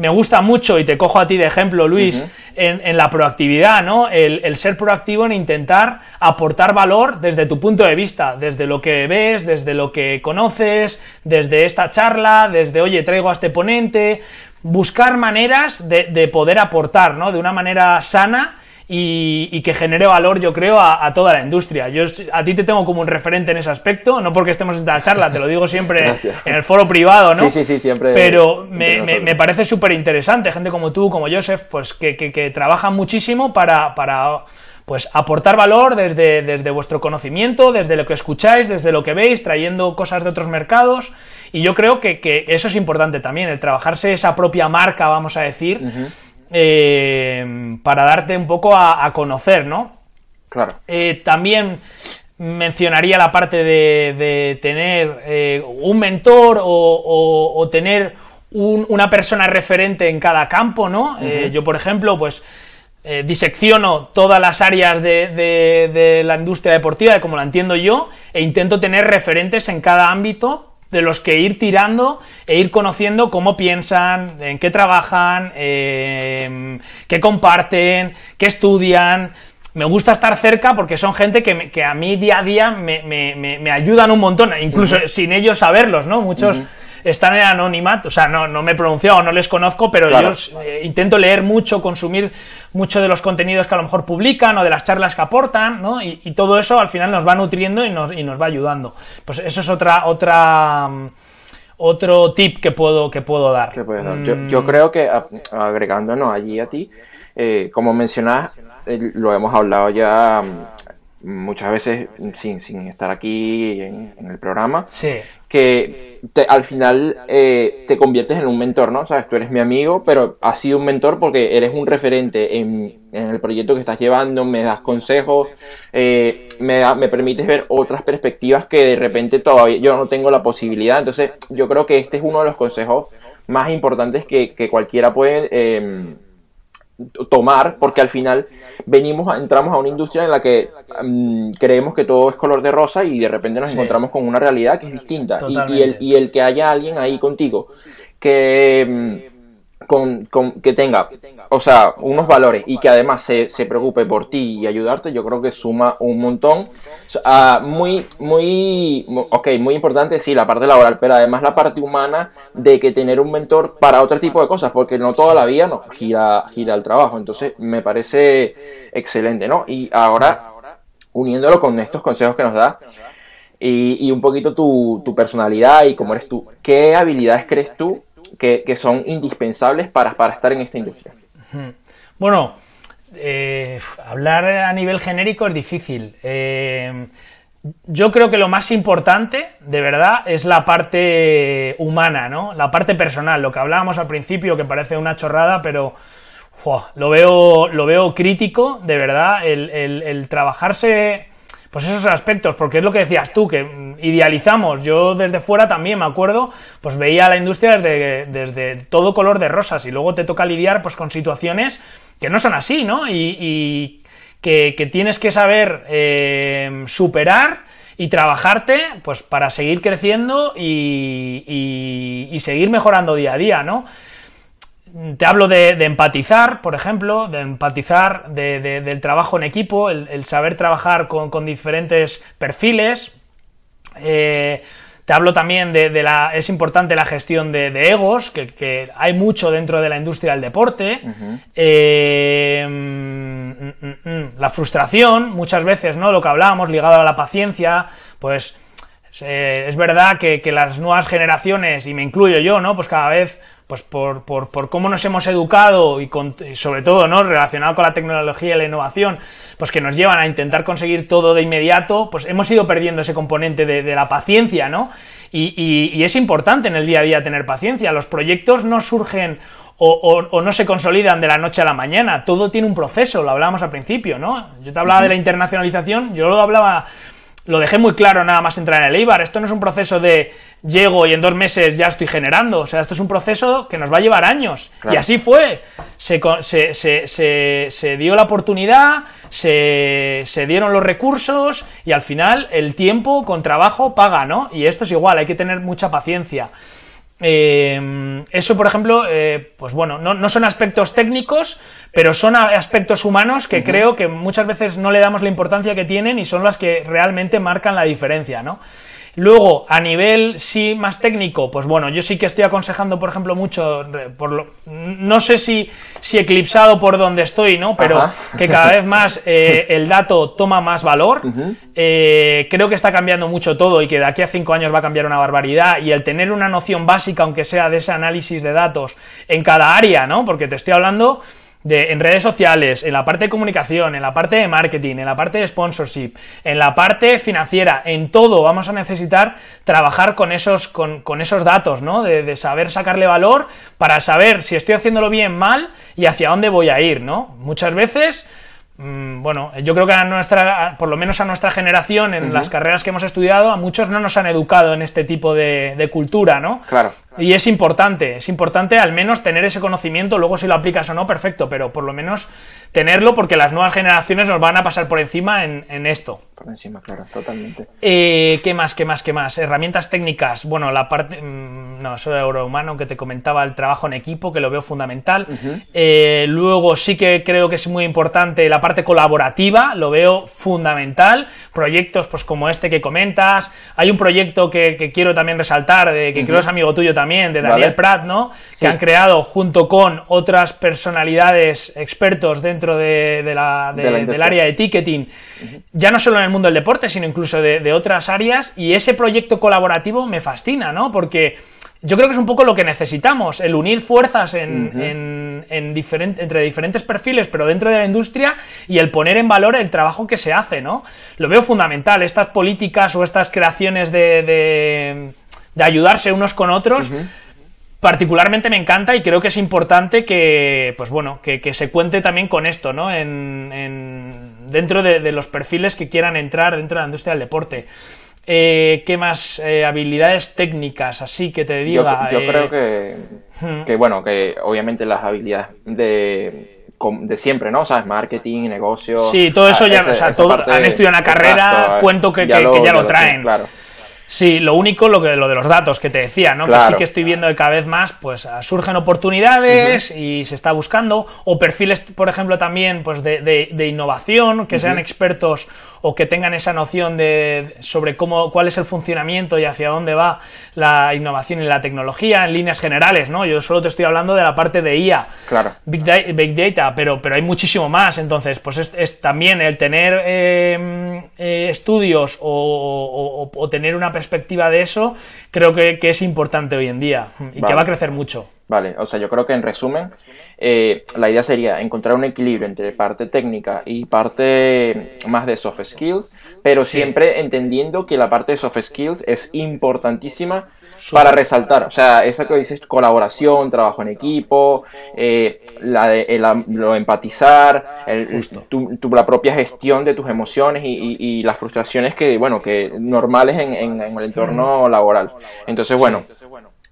Me gusta mucho, y te cojo a ti de ejemplo, Luis, en, la proactividad, ¿no? El, ser proactivo en intentar aportar valor desde tu punto de vista, desde lo que ves, desde lo que conoces, desde esta charla, desde, oye, traigo a este ponente, buscar maneras de, de poder aportar, ¿no? De una manera sana y, que genere valor, yo creo, a, toda la industria. Yo a ti te tengo como un referente en ese aspecto, no porque estemos en esta charla, te lo digo siempre en el foro privado, ¿no? Sí, sí, sí, siempre. Pero me, me, parece súper interesante, gente como tú, como Joseph, pues que, que, trabajan muchísimo para, para pues aportar valor desde, desde vuestro conocimiento, desde lo que escucháis, desde lo que veis, trayendo cosas de otros mercados. Y yo creo que, que eso es importante también, el trabajarse esa propia marca, vamos a decir. Eh, para darte un poco a, conocer, ¿no? Claro. Eh, también mencionaría la parte de, tener eh, un mentor o, tener una persona referente en cada campo, ¿no? yo, por ejemplo, pues eh, disecciono todas las áreas de, la industria deportiva, de como la entiendo yo, e intento tener referentes en cada ámbito de los que ir tirando e ir conociendo cómo piensan, en qué trabajan, em, qué comparten, qué estudian. Me gusta estar cerca porque son gente que, a mí día a día me, ayudan un montón, incluso sin ellos saberlos, ¿no? Muchos están en anonimato, o sea, no, no me he pronunciado, no les conozco, pero yo eh, intento leer mucho, consumir mucho de los contenidos que a lo mejor publican o de las charlas que aportan, ¿no? Y, todo eso al final nos va nutriendo y nos, y nos va ayudando. Pues eso es otra, otra mm, otro tip que puedo, que puedo dar. Yo, mm. creo que agregándonos allí a ti, eh, como mencionas, lo hemos hablado ya mm, muchas veces sin, sin estar aquí en, en el programa, sí que al final eh, te conviertes en un mentor, ¿no? Sabes, tú eres mi amigo, pero has sido un mentor porque eres un referente en, el proyecto que estás llevando, me das consejos, eh, me, me permites ver otras perspectivas que de repente todavía yo no tengo la posibilidad. Entonces, yo creo que este es uno de los consejos más importantes que, cualquiera puede... Em, tomar, porque al final venimos, entramos a una industria en la que mm, creemos que todo es color de rosa y de repente nos encontramos con una realidad que es distinta. Y, el, y el que haya alguien ahí contigo que mm, con, que tenga, o sea, unos valores y que además se, preocupe por ti y ayudarte, yo creo que suma un montón. Ah, muy, muy, muy importante, sí, la parte laboral, pero además la parte humana de que tener un mentor para otro tipo de cosas, porque no toda la vida no, gira, gira el trabajo. Entonces, me parece excelente, ¿no? Y ahora, uniéndolo con estos consejos que nos da, y, y un poquito tu, tu personalidad y cómo eres tú, ¿qué habilidades crees tú que, son indispensables para, para, estar en esta industria? Bueno, eh, hablar a nivel genérico es difícil. Eh, yo creo que lo más importante, de verdad, es la parte humana, ¿no? La parte personal, lo que hablábamos al principio, que parece una chorrada, pero lo, veo, lo veo crítico, de verdad, el, el trabajarse pues esos aspectos, porque es lo que decías tú, que idealizamos, yo desde fuera también me acuerdo, pues veía la industria desde, desde todo color de rosas y luego te toca lidiar pues con situaciones que no son así, ¿no? Y, que, tienes que saber eh, superar y trabajarte pues para seguir creciendo y, y, seguir mejorando día a día, ¿no? Te hablo de, empatizar, por ejemplo, de empatizar del trabajo en equipo, el, saber trabajar con, diferentes perfiles. Eh, te hablo también de, la. Es importante la gestión de, egos, que, hay mucho dentro de la industria del deporte. Eh, mm, mm, mm, la frustración, muchas veces, ¿no? Lo que hablábamos, ligado a la paciencia, pues. Eh, es verdad que, que, las nuevas generaciones, y me incluyo yo, ¿no? Pues cada vez pues por, por, por, cómo nos hemos educado y, sobre todo ¿no? relacionado con la tecnología y la innovación, pues que nos llevan a intentar conseguir todo de inmediato, pues hemos ido perdiendo ese componente de, la paciencia, ¿no? Y, es importante en el día a día tener paciencia. Los proyectos no surgen o, o, no se consolidan de la noche a la mañana, todo tiene un proceso, lo hablábamos al principio, ¿no? Yo te hablaba de la internacionalización, yo lo hablaba lo dejé muy claro nada más entrar en el Eibar. Esto no es un proceso de llego y en dos meses ya estoy generando. O sea, esto es un proceso que nos va a llevar años. Y así fue. Se, se, dio la oportunidad, se, dieron los recursos y al final el tiempo con trabajo paga, ¿no? Y esto es igual, hay que tener mucha paciencia. Eh, eso, por ejemplo, eh, pues bueno, no, son aspectos técnicos, pero son aspectos humanos que creo que muchas veces no le damos la importancia que tienen y son las que realmente marcan la diferencia, ¿no? Luego, a nivel sí más técnico, pues bueno, yo sí que estoy aconsejando, por ejemplo, mucho, por lo, no sé si, si eclipsado por donde estoy, ¿no? Pero que cada vez más eh, *laughs* el dato toma más valor. Eh, creo que está cambiando mucho todo y que de aquí a cinco años va a cambiar una barbaridad. Y el tener una noción básica, aunque sea de ese análisis de datos en cada área, ¿no? Porque te estoy hablando en redes sociales, en la parte de comunicación, en la parte de marketing, en la parte de sponsorship, en la parte financiera, en todo vamos a necesitar trabajar con esos, con, esos datos, ¿no? De, saber sacarle valor para saber si estoy haciéndolo bien, mal y hacia dónde voy a ir, ¿no? Muchas veces bueno, yo creo que a nuestra, por lo menos a nuestra generación, en las carreras que hemos estudiado, a muchos no nos han educado en este tipo de, de cultura, ¿no? Claro. Y es importante, es importante al menos tener ese conocimiento, luego si lo aplicas o no, perfecto, pero por lo menos tenerlo porque las nuevas generaciones nos van a pasar por encima en, esto. Por encima, claro, totalmente. Eh, ¿Qué más, qué más, qué más? Herramientas técnicas. Bueno, la parte... Mm, no, eso de Eurohumano, que te comentaba el trabajo en equipo, que lo veo fundamental. Eh, luego sí que creo que es muy importante la parte colaborativa, lo veo fundamental. Proyectos pues como este que comentas. Hay un proyecto que, quiero también resaltar, de, que creo es amigo tuyo también, de Daniel Pratt, ¿no? Que han creado junto con otras personalidades expertos dentro dentro de, la, del área de ticketing, ya no solo en el mundo del deporte, sino incluso de, otras áreas, y ese proyecto colaborativo me fascina, ¿no? Porque yo creo que es un poco lo que necesitamos, el unir fuerzas en, entre diferentes perfiles, pero dentro de la industria, y el poner en valor el trabajo que se hace, ¿no? Lo veo fundamental, estas políticas o estas creaciones de, ayudarse unos con otros particularmente me encanta y creo que es importante que, pues bueno, que, se cuente también con esto, ¿no? En, dentro de, los perfiles que quieran entrar dentro de la industria del deporte. Eh, ¿Qué más eh, habilidades técnicas así que te diga? Yo, creo que, que, bueno, que obviamente las habilidades de, de siempre, ¿no? O sea, marketing, negocio. Sí, todo eso ya, o sea, todo, han estudiado una carrera, cuento que ya lo, traen. claro. Sí, lo único, lo, que, lo de los datos que te decía, ¿no? Que sí que estoy viendo que cada vez más, pues surgen oportunidades y se está buscando, o perfiles, por ejemplo, también, pues de, de, innovación, que sean expertos o que tengan esa noción de sobre cómo, cuál es el funcionamiento y hacia dónde va la innovación y la tecnología en líneas generales, ¿no? Yo solo te estoy hablando de la parte de IA, claro. Big, Data, pero, pero hay muchísimo más. Entonces, pues es, también el tener em, eh, estudios o, tener una perspectiva de eso, creo que, es importante hoy en día y que va a crecer mucho. Vale, o sea, yo creo que en resumen, eh, la idea sería encontrar un equilibrio entre parte técnica y parte más de soft skills, pero siempre entendiendo que la parte de soft skills es importantísima para resaltar, o sea, esa que dices, colaboración, trabajo en equipo, eh, la de, lo empatizar, el, tu, la propia gestión de tus emociones y, las frustraciones que, bueno, que normales en, el entorno laboral. Entonces, bueno,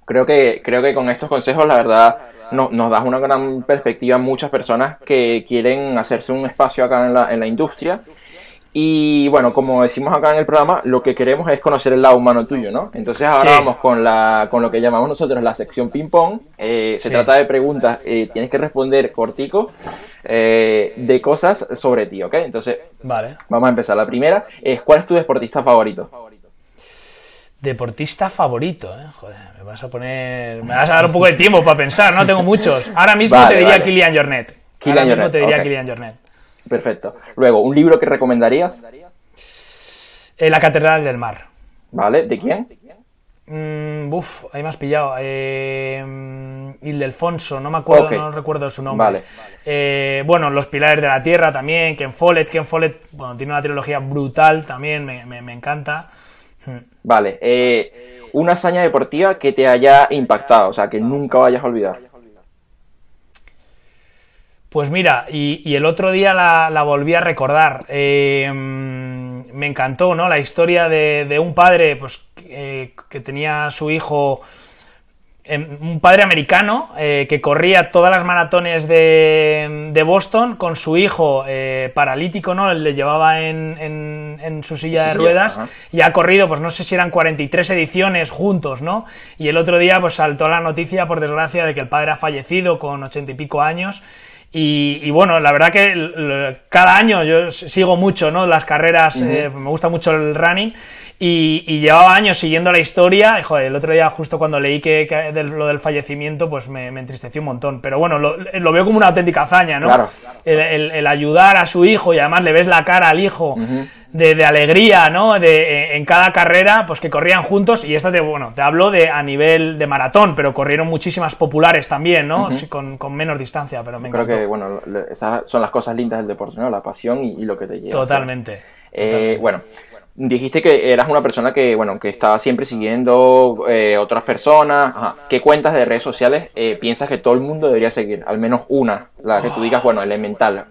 creo que, creo que con estos consejos, la verdad, no, nos das una gran perspectiva a muchas personas que quieren hacerse un espacio acá en la, en la industria. Y bueno, como decimos acá en el programa, lo que queremos es conocer el lado humano tuyo, ¿no? Entonces ahora vamos con, la, con lo que llamamos nosotros la sección ping-pong. Eh, se trata de preguntas, eh, tienes que responder cortico eh, de cosas sobre ti, ¿ok? Entonces, vale. vamos a empezar. La primera es, ¿cuál es tu deportista favorito? Deportista favorito, ¿eh? Joder, me vas a poner. Me vas a dar un poco de tiempo para pensar, no tengo muchos. Ahora mismo te diría Kilian Jornet. Ahora mismo te diría Kilian Jornet. Perfecto. Luego, ¿un libro que recomendarías? Eh, la Catedral del Mar. ¿Vale? ¿De quién? Mm, uf, ahí me has pillado. Eh, Ildefonso, no me acuerdo, no recuerdo su nombre. Vale. Eh, bueno, Los Pilares de la Tierra también, Ken Follett. Ken Follett, bueno, tiene una trilogía brutal también, me, me encanta. Vale, eh, una hazaña deportiva que te haya impactado, o sea, que nunca vayas a olvidar. Pues mira, y, el otro día la, volví a recordar. Eh, me encantó, ¿no? La historia de, un padre pues, que tenía a su hijo un padre americano eh, que corría todas las maratones de, Boston con su hijo eh, paralítico, ¿no? Le llevaba en, su silla de ruedas y ha corrido, pues no sé si eran 43 ediciones juntos, ¿no? Y el otro día pues saltó la noticia, por desgracia, de que el padre ha fallecido con ochenta y pico años. Y, bueno, la verdad que cada año yo sigo mucho, ¿no? Las carreras, eh, me gusta mucho el running y, llevaba años siguiendo la historia. Y, joder, el otro día, justo cuando leí que, lo del fallecimiento, pues me, entristeció un montón. Pero bueno, lo, veo como una auténtica hazaña, ¿no? Claro. El, ayudar a su hijo y además le ves la cara al hijo. de, alegría, ¿no? De, en cada carrera, pues que corrían juntos y esta te, bueno, te hablo de a nivel de maratón, pero corrieron muchísimas populares también, ¿no? con, menos distancia, pero me Creo que, bueno, esas son las cosas lindas del deporte, ¿no? La pasión y, lo que te lleva. Totalmente. Eh, bueno, Dijiste que eras una persona que, bueno, que estaba siempre siguiendo eh, otras personas. ¿Qué cuentas de redes sociales eh, piensas que todo el mundo debería seguir? Al menos una, la que tú digas, bueno, elemental.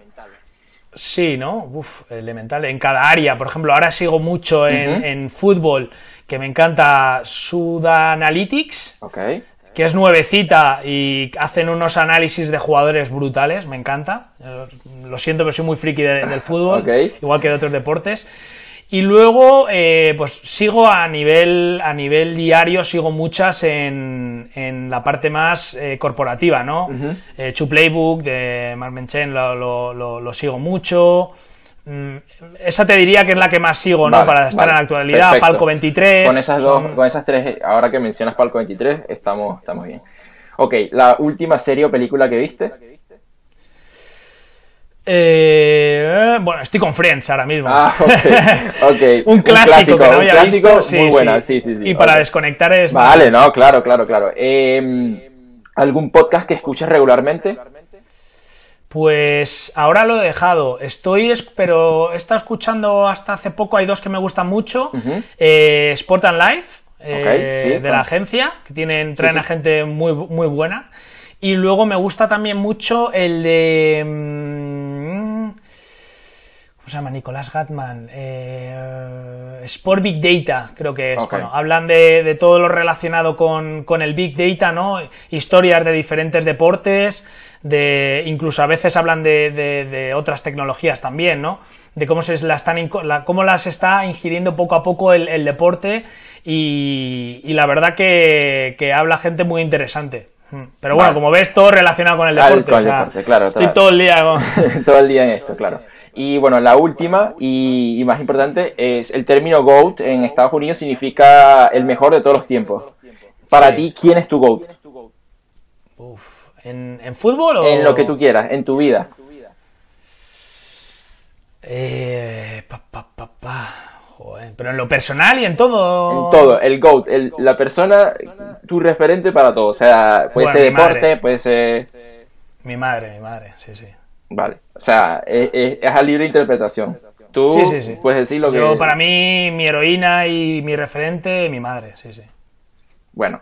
Sí, ¿no? Uf, elemental. En cada área, por ejemplo, ahora sigo mucho en, en fútbol, que me encanta Sudanalytics. Ok. que es nuevecita y hacen unos análisis de jugadores brutales, me encanta. Lo siento, pero soy muy friki de- del fútbol, *laughs* igual que de otros deportes. Y luego, eh, pues sigo a nivel, a nivel diario, sigo muchas en, en la parte más eh, corporativa, ¿no? Eh, Chu Playbook de Mark Menchen lo, lo- lo- lo sigo mucho. Mm, Esa te diría que es la que más sigo, ¿no? Para estar vale, en la actualidad. perfecto. Palco 23. Con esas dos, son- con esas tres, ahora que mencionas Palco 23, estamos, estamos bien. Ok, la última serie o película que viste. Eh, bueno, estoy con Friends ahora mismo. Ah, ok. *laughs* ok. un clásico, que no un había clásico visto. Sí, muy buena, sí, sí, sí. Y para desconectar es. Vale, no, claro, claro, claro. Eh, ¿Algún podcast que escuchas regularmente? Pues ahora lo he dejado. Estoy, es- pero he estado escuchando hasta hace poco. Hay dos que me gustan mucho. Eh, Sport and Life, eh, sí, de la agencia, que tienen, traen sí. a gente muy, muy buena. Y luego me gusta también mucho el de. mm, ¿Cómo se llama? Nicolás Gatman. Eh, Sport Big Data, creo que es. Bueno, hablan de, de todo lo relacionado con, con el Big Data, ¿no? Historias de diferentes deportes, de incluso a veces hablan de, de- de otras tecnologías también, ¿no? De cómo, se la están, inco- la- cómo las está ingiriendo poco a poco el, el deporte y, y la verdad que, que habla gente muy interesante. Mm. Pero bueno, Vale. como ves, todo relacionado con el deporte. con el o sea, deporte, claro, Estoy claro. todo el día con... *laughs* Todo el día en esto, claro. Y bueno, la última y, y más importante es el término GOAT en Estados Unidos significa el mejor de todos los tiempos. Para Sí. ti, ¿quién es tu GOAT? Uf, ¿En, en fútbol o...? En lo que tú quieras, en tu vida. Eh, pa, pa, pa, pa. Joder, pero en lo personal y en todo... En todo, el GOAT, el- la persona, tu referente para todo. O sea, puede Bueno, ser deporte, madre. puede ser... Mi madre, mi madre, sí, sí. Vale, o sea, es, es- es a libre interpretación. Tú Sí, sí, sí. puedes decir lo que... Yo, para mí, mi heroína y mi referente, mi madre, sí, sí. Bueno,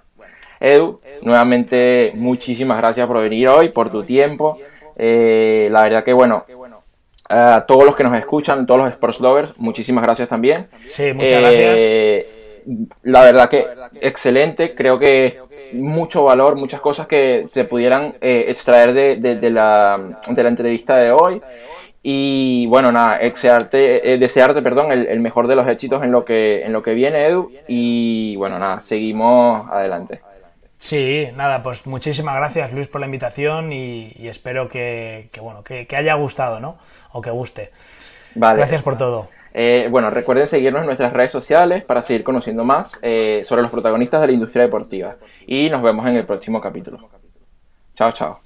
Edu, nuevamente muchísimas gracias por venir hoy, por tu tiempo. Eh, la verdad que bueno, a todos los que nos escuchan, todos los sports lovers, muchísimas gracias también. Sí, muchas gracias. Eh, La verdad que excelente, creo que mucho valor, muchas cosas que se pudieran eh, extraer de, de- de la, de la entrevista de hoy. Y bueno, nada, desearte, eh, desearte perdón, el, el mejor de los éxitos en lo, que, en lo que viene, Edu. Y bueno, nada, seguimos adelante. Sí, nada, pues muchísimas gracias Luis por la invitación y, y espero que, que, bueno, que, que haya gustado, ¿no? O que guste. Vale. Gracias por todo. Eh, bueno, recuerden seguirnos en nuestras redes sociales para seguir conociendo más eh, sobre los protagonistas de la industria deportiva. Y nos vemos en el próximo capítulo. Chao, chao.